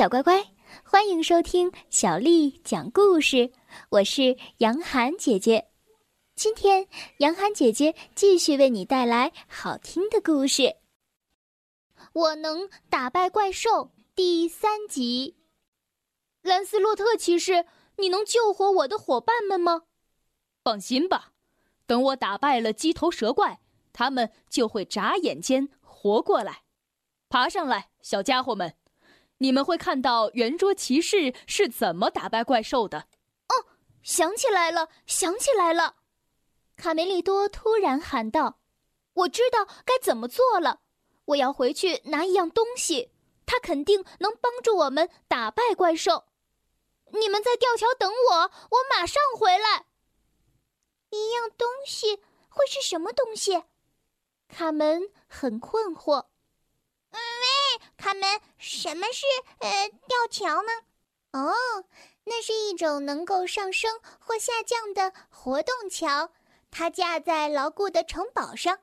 小乖乖，欢迎收听小丽讲故事。我是杨涵姐姐，今天杨涵姐姐继续为你带来好听的故事。我能打败怪兽第三集。兰斯洛特骑士，你能救活我的伙伴们吗？放心吧，等我打败了鸡头蛇怪，他们就会眨眼间活过来。爬上来，小家伙们，你们会看到圆桌骑士是怎么打败怪兽的。哦，想起来了，想起来了！卡梅利多突然喊道：“我知道该怎么做了，我要回去拿一样东西，它肯定能帮助我们打败怪兽。你们在吊桥等我，我马上回来。”一样东西会是什么东西？卡门很困惑。喂，卡门，什么是呃吊桥呢？哦，那是一种能够上升或下降的活动桥，它架在牢固的城堡上。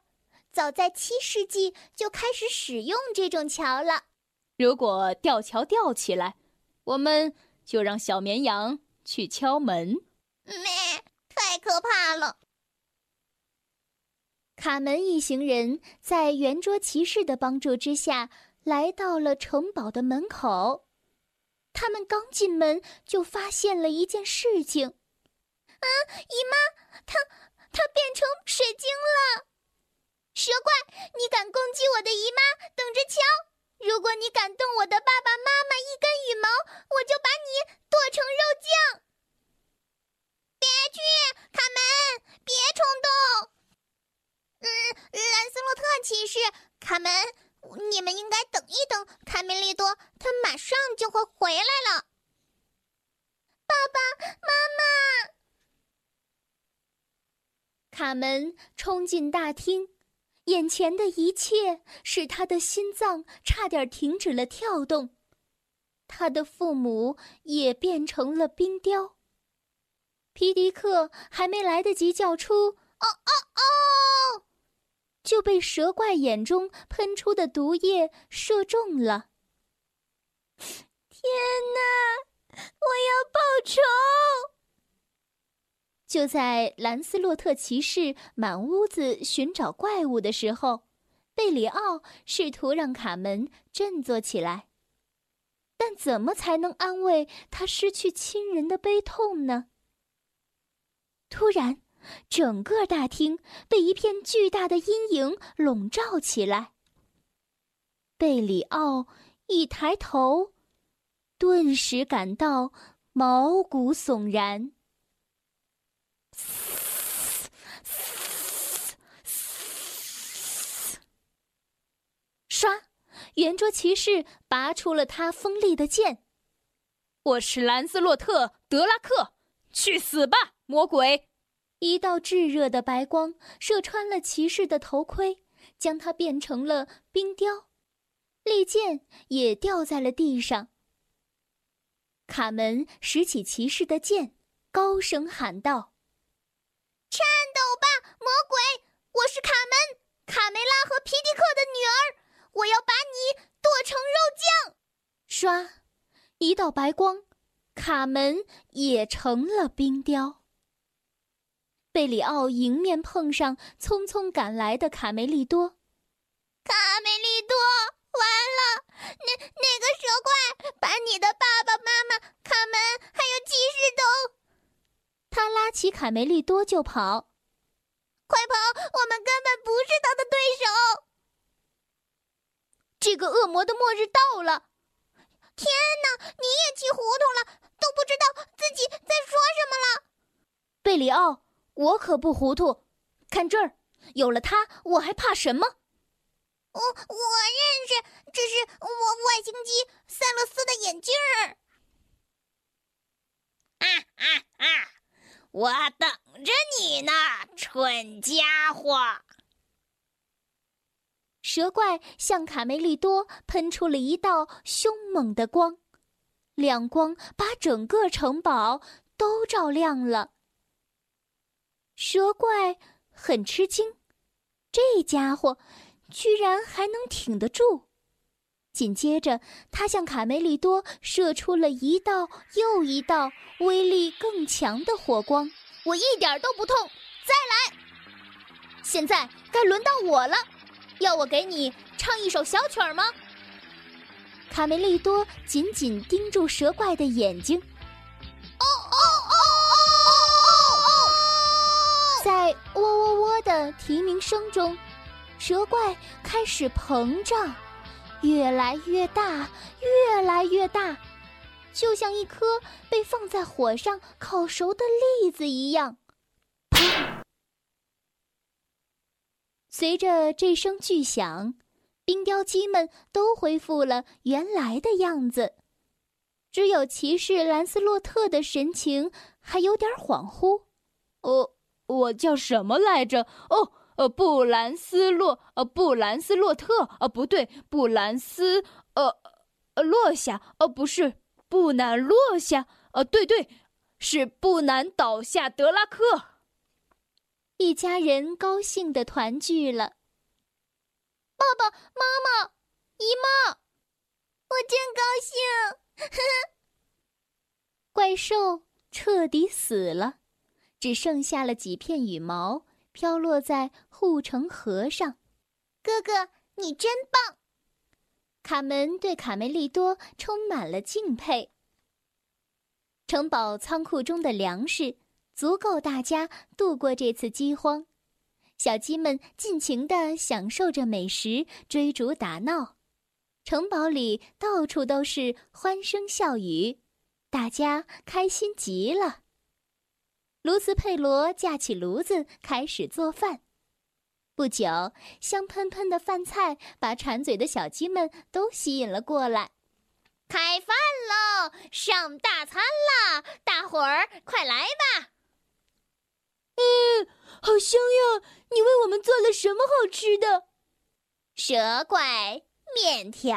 早在七世纪就开始使用这种桥了。如果吊桥吊起来，我们就让小绵羊去敲门。咩，太可怕了！卡门一行人在圆桌骑士的帮助之下，来到了城堡的门口。他们刚进门，就发现了一件事情：“啊，姨妈，她她变成水晶了！蛇怪，你敢攻击我的姨妈？等着瞧！如果你敢动我的爸爸妈妈一根羽毛，我就把你剁成肉酱！别去，卡门，别冲动！”嗯，兰斯洛特骑士，卡门，你们应该等一等卡梅利多，他马上就会回来了。爸爸妈妈，卡门冲进大厅，眼前的一切使他的心脏差点停止了跳动，他的父母也变成了冰雕。皮迪克还没来得及叫出“哦哦哦”。就被蛇怪眼中喷出的毒液射中了。天哪！我要报仇！就在兰斯洛特骑士满屋子寻找怪物的时候，贝里奥试图让卡门振作起来，但怎么才能安慰他失去亲人的悲痛呢？突然。整个大厅被一片巨大的阴影笼罩起来。贝里奥一抬头，顿时感到毛骨悚然。唰！圆桌骑士拔出了他锋利的剑。我是兰斯洛特·德拉克，去死吧，魔鬼！一道炙热的白光射穿了骑士的头盔，将他变成了冰雕，利剑也掉在了地上。卡门拾起骑士的剑，高声喊道：“颤抖吧，魔鬼！我是卡门，卡梅拉和皮迪克的女儿，我要把你剁成肉酱！”唰，一道白光，卡门也成了冰雕。贝里奥迎面碰上匆匆赶来的卡梅利多，卡梅利多，完了！那那个蛇怪把你的爸爸妈妈、卡门还有骑士都……他拉起卡梅利多就跑，快跑！我们根本不是他的对手。这个恶魔的末日到了！天哪，你也气糊涂了，都不知道自己在说什么了。贝里奥。我可不糊涂，看这儿，有了它，我还怕什么？我我认识，这是我外星机塞勒斯的眼镜儿。啊啊啊！我等着你呢，蠢家伙！蛇怪向卡梅利多喷出了一道凶猛的光，亮光把整个城堡都照亮了。蛇怪很吃惊，这家伙居然还能挺得住。紧接着，他向卡梅利多射出了一道又一道威力更强的火光。我一点都不痛，再来！现在该轮到我了，要我给你唱一首小曲儿吗？卡梅利多紧紧盯住蛇怪的眼睛。在喔喔喔的啼鸣声中，蛇怪开始膨胀，越来越大，越来越大。就像一颗被放在火上烤熟的栗子一样。随着这声巨响，冰雕鸡们都恢复了原来的样子，只有骑士兰斯洛特的神情还有点恍惚。哦，我叫什么来着？哦，呃，布兰斯洛，呃，布兰斯洛特，呃，不对，布兰斯，呃，呃，落下，呃，不是。布南落下，呃，对对，是不难倒下。德拉克，一家人高兴的团聚了。爸爸妈妈、姨妈，我真高兴！怪兽彻底死了，只剩下了几片羽毛飘落在护城河上。哥哥，你真棒！卡门对卡梅利多充满了敬佩。城堡仓库中的粮食足够大家度过这次饥荒，小鸡们尽情地享受着美食，追逐打闹。城堡里到处都是欢声笑语，大家开心极了。卢斯佩罗架起炉子开始做饭。不久，香喷喷的饭菜把馋嘴的小鸡们都吸引了过来。开饭喽，上大餐啦！大伙儿快来吧！嗯，好香呀！你为我们做了什么好吃的？蛇怪面条。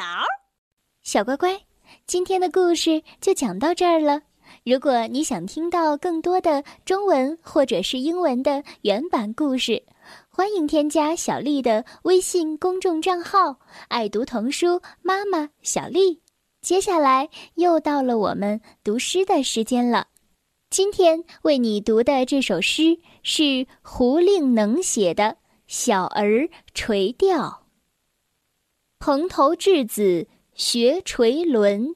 小乖乖，今天的故事就讲到这儿了。如果你想听到更多的中文或者是英文的原版故事，欢迎添加小丽的微信公众账号“爱读童书妈妈小丽”。接下来又到了我们读诗的时间了。今天为你读的这首诗是胡令能写的《小儿垂钓》。蓬头稚子学垂纶。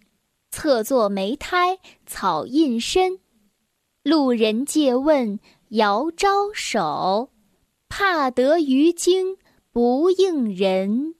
侧坐莓苔草映身，路人借问遥招手，怕得鱼惊不应人。